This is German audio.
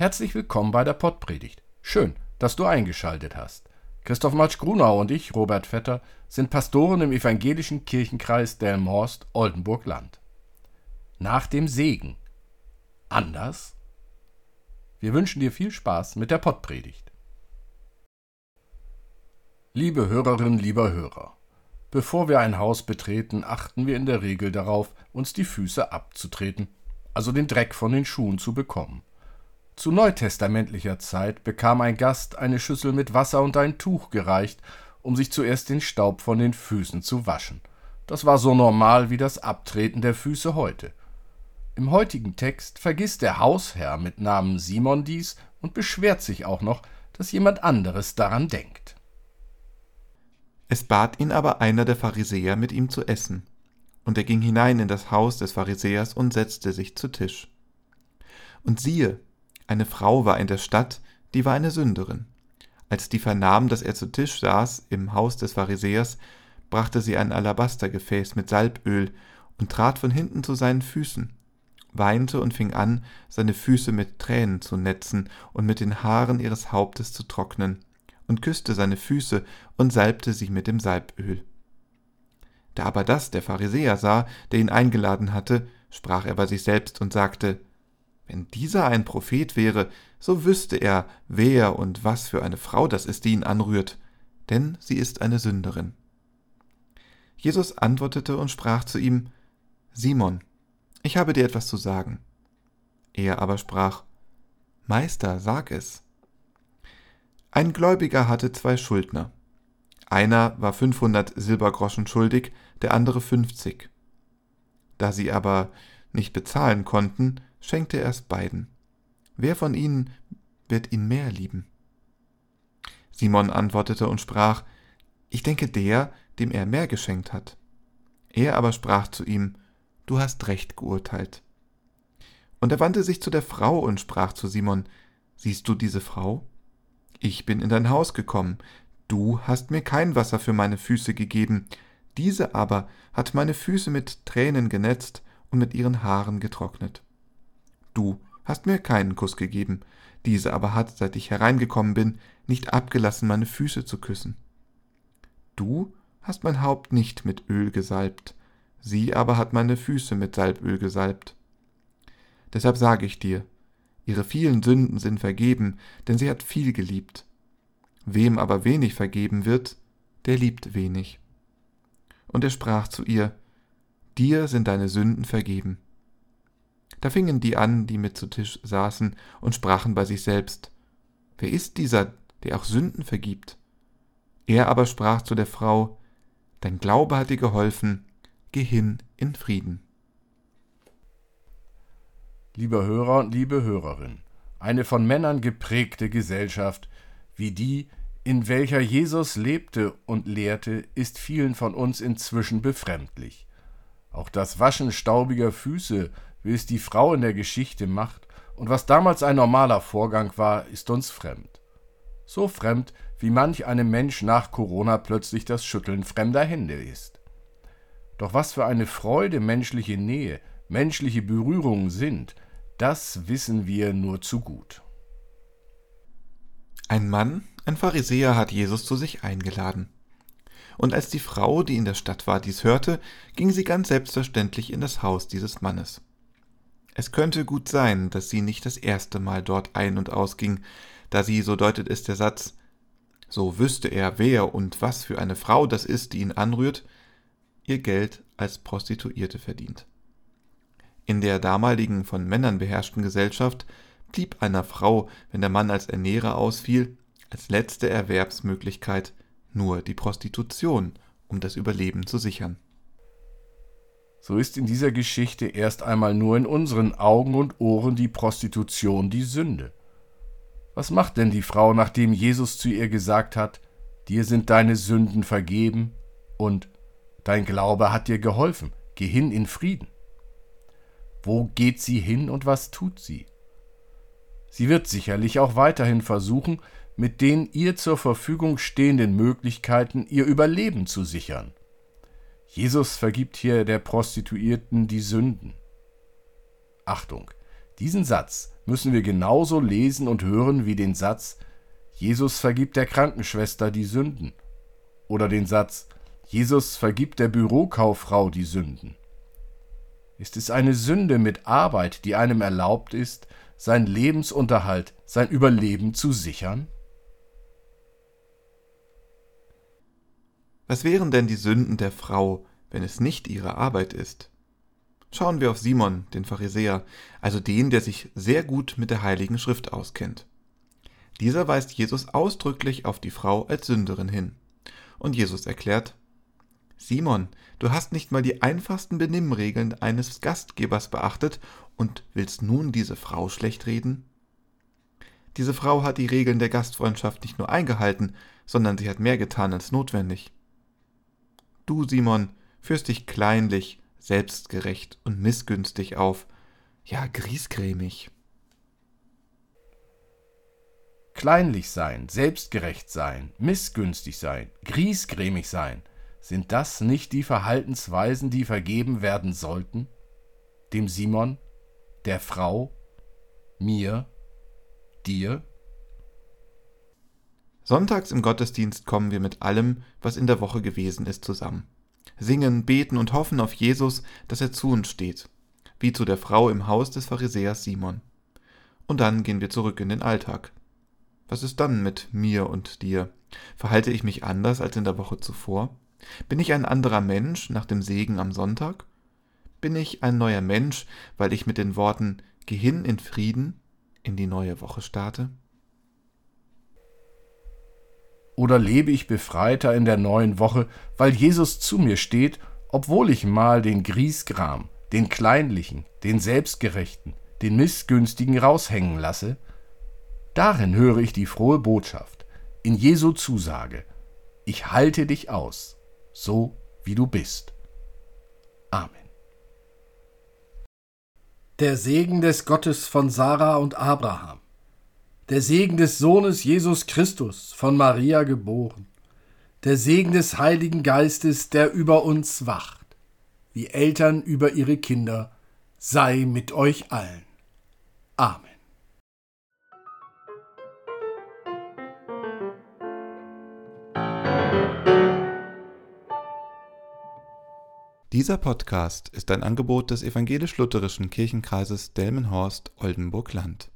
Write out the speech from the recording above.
Herzlich willkommen bei der Pottpredigt. Schön, dass du eingeschaltet hast. Christoph Matsch-Grunau und ich, Robert Vetter, sind Pastoren im evangelischen Kirchenkreis Delmhorst-Oldenburg-Land. Nach dem Segen. Anders? Wir wünschen dir viel Spaß mit der Pottpredigt. Liebe Hörerinnen, lieber Hörer, bevor wir ein Haus betreten, achten wir in der Regel darauf, uns die Füße abzutreten, also den Dreck von den Schuhen zu bekommen. Zu neutestamentlicher Zeit bekam ein Gast eine Schüssel mit Wasser und ein Tuch gereicht, um sich zuerst den Staub von den Füßen zu waschen. Das war so normal wie das Abtreten der Füße heute. Im heutigen Text vergisst der Hausherr mit Namen Simon dies und beschwert sich auch noch, dass jemand anderes daran denkt. Es bat ihn aber einer der Pharisäer, mit ihm zu essen. Und er ging hinein in das Haus des Pharisäers und setzte sich zu Tisch. Und siehe, eine Frau war in der Stadt, die war eine Sünderin. Als die vernahm, dass er zu Tisch saß im Haus des Pharisäers, brachte sie ein Alabastergefäß mit Salböl und trat von hinten zu seinen Füßen, weinte und fing an, seine Füße mit Tränen zu netzen und mit den Haaren ihres Hauptes zu trocknen, und küsste seine Füße und salbte sie mit dem Salböl. Da aber das der Pharisäer sah, der ihn eingeladen hatte, sprach er bei sich selbst und sagte, wenn dieser ein Prophet wäre, so wüsste er, wer und was für eine Frau das ist, die ihn anrührt, denn sie ist eine Sünderin. Jesus antwortete und sprach zu ihm, Simon, ich habe dir etwas zu sagen. Er aber sprach, Meister, sag es. Ein Gläubiger hatte zwei Schuldner. Einer war 500 Silbergroschen schuldig, der andere 50. Da sie aber nicht bezahlen konnten, schenkte er es beiden. Wer von ihnen wird ihn mehr lieben? Simon antwortete und sprach, Ich denke der, dem er mehr geschenkt hat. Er aber sprach zu ihm, Du hast recht geurteilt. Und er wandte sich zu der Frau und sprach zu Simon, Siehst du diese Frau? Ich bin in dein Haus gekommen, du hast mir kein Wasser für meine Füße gegeben, diese aber hat meine Füße mit Tränen genetzt und mit ihren Haaren getrocknet. Du hast mir keinen Kuss gegeben, diese aber hat, seit ich hereingekommen bin, nicht abgelassen, meine Füße zu küssen. Du hast mein Haupt nicht mit Öl gesalbt, sie aber hat meine Füße mit Salböl gesalbt. Deshalb sage ich dir, ihre vielen Sünden sind vergeben, denn sie hat viel geliebt. Wem aber wenig vergeben wird, der liebt wenig. Und er sprach zu ihr, Dir sind deine Sünden vergeben. Da fingen die an, die mit zu Tisch saßen, und sprachen bei sich selbst, Wer ist dieser, der auch Sünden vergibt? Er aber sprach zu der Frau, Dein Glaube hat dir geholfen, geh hin in Frieden. Lieber Hörer und liebe Hörerin, eine von Männern geprägte Gesellschaft, wie die, in welcher Jesus lebte und lehrte, ist vielen von uns inzwischen befremdlich. Auch das Waschen staubiger Füße wie es die Frau in der Geschichte macht und was damals ein normaler Vorgang war, ist uns fremd. So fremd, wie manch einem Mensch nach Corona plötzlich das Schütteln fremder Hände ist. Doch was für eine Freude menschliche Nähe, menschliche Berührungen sind, das wissen wir nur zu gut. Ein Mann, ein Pharisäer, hat Jesus zu sich eingeladen. Und als die Frau, die in der Stadt war, dies hörte, ging sie ganz selbstverständlich in das Haus dieses Mannes. Es könnte gut sein, dass sie nicht das erste Mal dort ein- und ausging, da sie, so deutet es der Satz, so wüsste er, wer und was für eine Frau das ist, die ihn anrührt, ihr Geld als Prostituierte verdient. In der damaligen von Männern beherrschten Gesellschaft blieb einer Frau, wenn der Mann als Ernährer ausfiel, als letzte Erwerbsmöglichkeit nur die Prostitution, um das Überleben zu sichern so ist in dieser Geschichte erst einmal nur in unseren Augen und Ohren die Prostitution die Sünde. Was macht denn die Frau, nachdem Jesus zu ihr gesagt hat, dir sind deine Sünden vergeben und dein Glaube hat dir geholfen, geh hin in Frieden? Wo geht sie hin und was tut sie? Sie wird sicherlich auch weiterhin versuchen, mit den ihr zur Verfügung stehenden Möglichkeiten ihr Überleben zu sichern. Jesus vergibt hier der Prostituierten die Sünden. Achtung, Diesen Satz müssen wir genauso lesen und hören wie den Satz Jesus vergibt der Krankenschwester die Sünden oder den Satz Jesus vergibt der Bürokauffrau die Sünden. Ist es eine Sünde mit Arbeit, die einem erlaubt ist, sein Lebensunterhalt, sein Überleben zu sichern? Was wären denn die Sünden der Frau, wenn es nicht ihre Arbeit ist? Schauen wir auf Simon, den Pharisäer, also den, der sich sehr gut mit der Heiligen Schrift auskennt. Dieser weist Jesus ausdrücklich auf die Frau als Sünderin hin. Und Jesus erklärt, Simon, du hast nicht mal die einfachsten Benimmregeln eines Gastgebers beachtet und willst nun diese Frau schlecht reden? Diese Frau hat die Regeln der Gastfreundschaft nicht nur eingehalten, sondern sie hat mehr getan als notwendig. Du, Simon, führst dich kleinlich, selbstgerecht und missgünstig auf, ja griesgrämig. Kleinlich sein, selbstgerecht sein, missgünstig sein, griesgrämig sein, sind das nicht die Verhaltensweisen, die vergeben werden sollten? Dem Simon, der Frau, mir, dir? Sonntags im Gottesdienst kommen wir mit allem, was in der Woche gewesen ist, zusammen. Singen, beten und hoffen auf Jesus, dass er zu uns steht, wie zu der Frau im Haus des Pharisäers Simon. Und dann gehen wir zurück in den Alltag. Was ist dann mit mir und dir? Verhalte ich mich anders als in der Woche zuvor? Bin ich ein anderer Mensch nach dem Segen am Sonntag? Bin ich ein neuer Mensch, weil ich mit den Worten Geh hin in Frieden in die neue Woche starte? Oder lebe ich befreiter in der neuen Woche, weil Jesus zu mir steht, obwohl ich mal den Griesgram, den Kleinlichen, den Selbstgerechten, den Missgünstigen raushängen lasse? Darin höre ich die frohe Botschaft, in Jesu Zusage, ich halte dich aus, so wie du bist. Amen. Der Segen des Gottes von Sarah und Abraham der Segen des Sohnes Jesus Christus, von Maria geboren, der Segen des Heiligen Geistes, der über uns wacht, wie Eltern über ihre Kinder, sei mit euch allen. Amen. Dieser Podcast ist ein Angebot des evangelisch-lutherischen Kirchenkreises Delmenhorst-Oldenburg-Land.